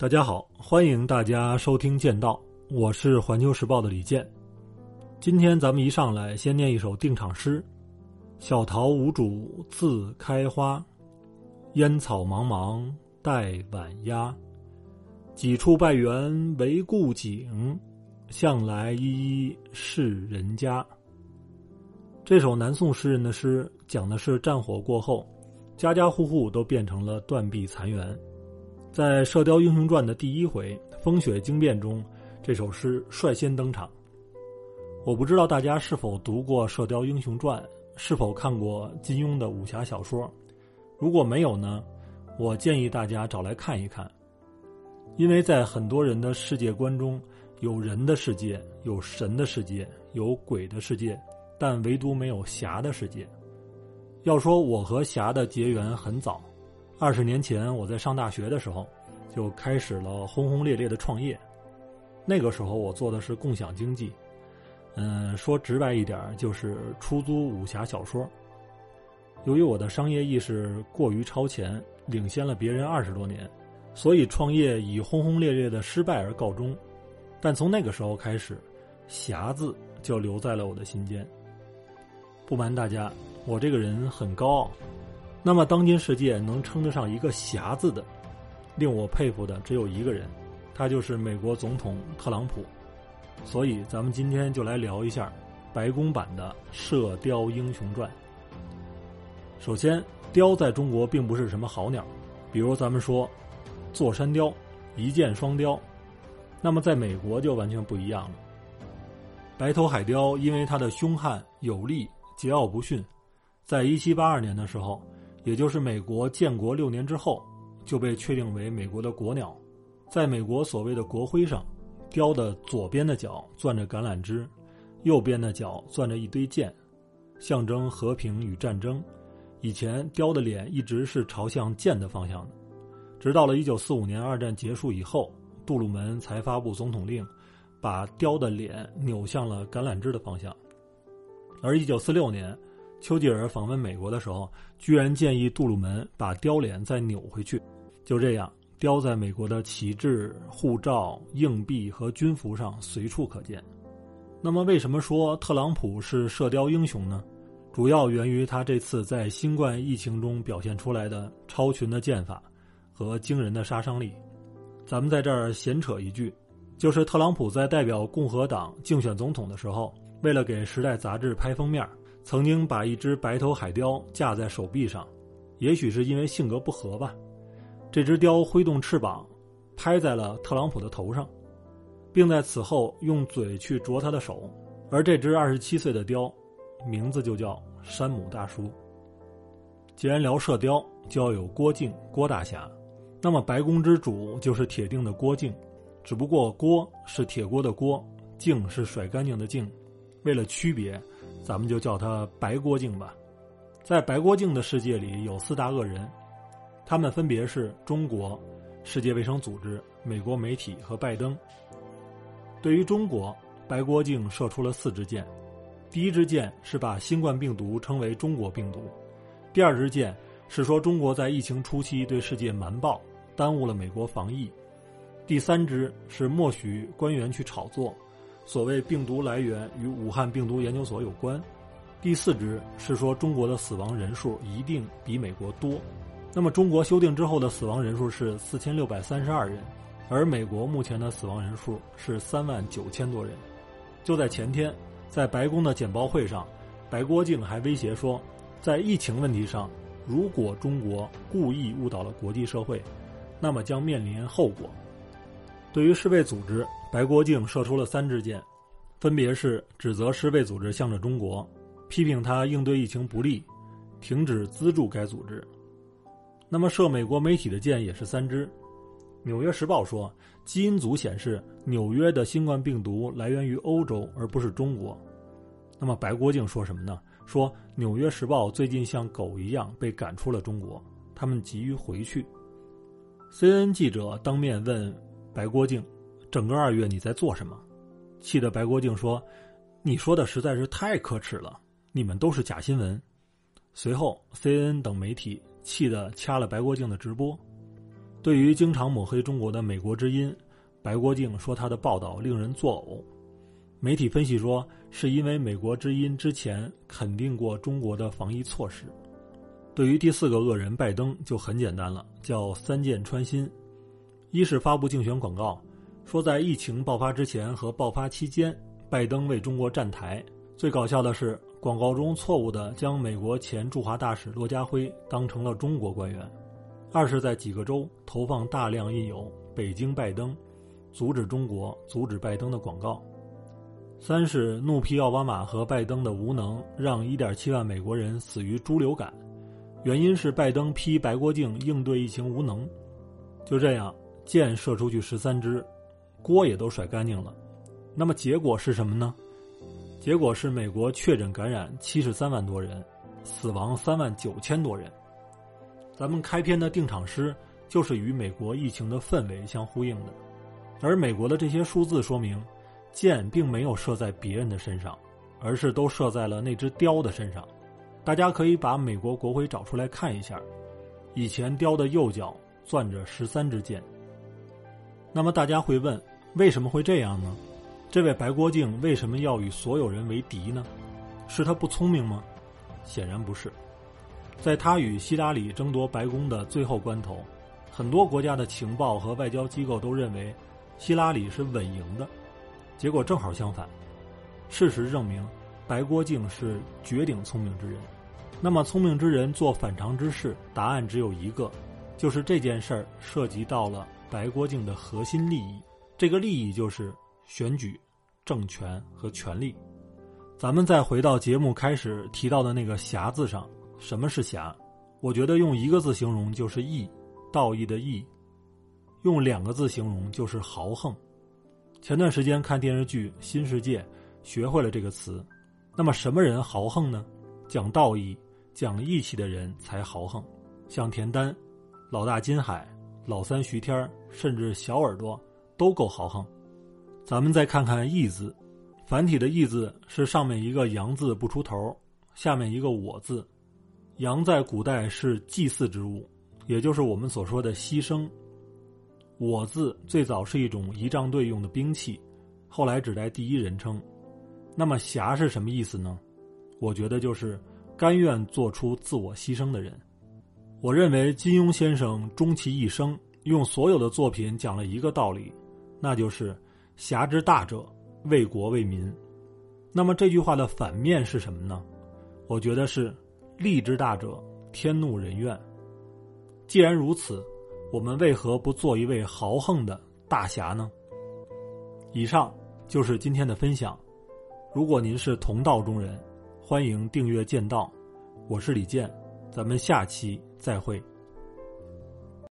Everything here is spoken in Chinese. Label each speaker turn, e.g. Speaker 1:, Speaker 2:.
Speaker 1: 大家好，欢迎大家收听《剑道》，我是环球时报的李健。今天咱们一上来先念一首定场诗：“小桃无主自开花，烟草茫茫待晚鸦。几处拜园为故景，向来依依是人家。”这首南宋诗人的诗讲的是战火过后，家家户户都变成了断壁残垣。在《射雕英雄传》的第一回“风雪惊变”中，这首诗率先登场。我不知道大家是否读过《射雕英雄传》，是否看过金庸的武侠小说。如果没有呢，我建议大家找来看一看。因为在很多人的世界观中，有人的世界，有神的世界，有鬼的世界，但唯独没有侠的世界。要说我和侠的结缘很早。二十年前，我在上大学的时候，就开始了轰轰烈烈的创业。那个时候，我做的是共享经济，嗯，说直白一点，就是出租武侠小说。由于我的商业意识过于超前，领先了别人二十多年，所以创业以轰轰烈烈的失败而告终。但从那个时候开始，“侠”字就留在了我的心间。不瞒大家，我这个人很高傲。那么，当今世界能称得上一个“侠”字的，令我佩服的只有一个人，他就是美国总统特朗普。所以，咱们今天就来聊一下白宫版的《射雕英雄传》。首先，雕在中国并不是什么好鸟，比如咱们说座山雕、一箭双雕，那么在美国就完全不一样了。白头海雕因为它的凶悍有力、桀骜不驯，在一七八二年的时候。也就是美国建国六年之后，就被确定为美国的国鸟。在美国所谓的国徽上，雕的左边的角攥着橄榄枝，右边的角攥着一堆剑，象征和平与战争。以前雕的脸一直是朝向剑的方向的，直到了1945年二战结束以后，杜鲁门才发布总统令，把雕的脸扭向了橄榄枝的方向。而1946年。丘吉尔访问美国的时候，居然建议杜鲁门把雕脸再扭回去。就这样，雕在美国的旗帜、护照、硬币和军服上随处可见。那么，为什么说特朗普是射雕英雄呢？主要源于他这次在新冠疫情中表现出来的超群的剑法和惊人的杀伤力。咱们在这儿闲扯一句，就是特朗普在代表共和党竞选总统的时候，为了给《时代》杂志拍封面。曾经把一只白头海雕架在手臂上，也许是因为性格不合吧。这只雕挥动翅膀，拍在了特朗普的头上，并在此后用嘴去啄他的手。而这只二十七岁的雕，名字就叫山姆大叔。既然聊射雕，就要有郭靖郭大侠，那么白宫之主就是铁定的郭靖，只不过郭是铁锅的锅，靖是甩干净的净。为了区别。咱们就叫他白郭靖吧。在白郭靖的世界里，有四大恶人，他们分别是中国、世界卫生组织、美国媒体和拜登。对于中国，白郭靖射出了四支箭。第一支箭是把新冠病毒称为中国病毒；第二支箭是说中国在疫情初期对世界瞒报，耽误了美国防疫；第三支是默许官员去炒作。所谓病毒来源与武汉病毒研究所有关，第四支是说中国的死亡人数一定比美国多，那么中国修订之后的死亡人数是四千六百三十二人，而美国目前的死亡人数是三万九千多人。就在前天，在白宫的简报会上，白郭靖还威胁说，在疫情问题上，如果中国故意误导了国际社会，那么将面临后果。对于世卫组织，白国靖射出了三支箭，分别是指责世卫组织向着中国，批评他应对疫情不力，停止资助该组织。那么射美国媒体的箭也是三支，《纽约时报》说基因组显示纽约的新冠病毒来源于欧洲而不是中国。那么白国靖说什么呢？说《纽约时报》最近像狗一样被赶出了中国，他们急于回去。CNN 记者当面问。白郭靖，整个二月你在做什么？气得白郭靖说：“你说的实在是太可耻了，你们都是假新闻。”随后，CNN 等媒体气得掐了白国靖的直播。对于经常抹黑中国的《美国之音》，白国静说他的报道令人作呕。媒体分析说，是因为《美国之音》之前肯定过中国的防疫措施。对于第四个恶人拜登就很简单了，叫三箭穿心：一是发布竞选广告，说在疫情爆发之前和爆发期间，拜登为中国站台。最搞笑的是，广告中错误的将美国前驻华大使骆家辉当成了中国官员。二是，在几个州投放大量印有“北京拜登”“阻止中国”“阻止拜登”的广告。三是怒批奥巴马和拜登的无能，让1.7万美国人死于猪流感。原因是拜登批白国境应对疫情无能。就这样，箭射出去十三支，锅也都甩干净了。那么结果是什么呢？结果是美国确诊感染七十三万多人，死亡三万九千多人。咱们开篇的定场诗就是与美国疫情的氛围相呼应的，而美国的这些数字说明，箭并没有射在别人的身上，而是都射在了那只雕的身上。大家可以把美国国徽找出来看一下，以前雕的右脚攥着十三支箭。那么大家会问，为什么会这样呢？这位白国静为什么要与所有人为敌呢？是他不聪明吗？显然不是。在他与希拉里争夺白宫的最后关头，很多国家的情报和外交机构都认为希拉里是稳赢的，结果正好相反。事实证明，白国静是绝顶聪明之人。那么，聪明之人做反常之事，答案只有一个，就是这件事儿涉及到了白国静的核心利益。这个利益就是选举、政权和权力。咱们再回到节目开始提到的那个“侠”字上，什么是侠？我觉得用一个字形容就是义，道义的义；用两个字形容就是豪横。前段时间看电视剧《新世界》，学会了这个词。那么，什么人豪横呢？讲道义。讲义气的人才豪横，像田丹、老大金海、老三徐天甚至小耳朵都够豪横。咱们再看看“义”字，繁体的“义”字是上面一个“阳”字不出头，下面一个“我”字。阳在古代是祭祀之物，也就是我们所说的牺牲。我字最早是一种仪仗队用的兵器，后来指代第一人称。那么“侠”是什么意思呢？我觉得就是。甘愿做出自我牺牲的人，我认为金庸先生终其一生用所有的作品讲了一个道理，那就是“侠之大者，为国为民”。那么这句话的反面是什么呢？我觉得是“利之大者，天怒人怨”。既然如此，我们为何不做一位豪横的大侠呢？以上就是今天的分享。如果您是同道中人。欢迎订阅剑道，我是李健，咱们下期再会。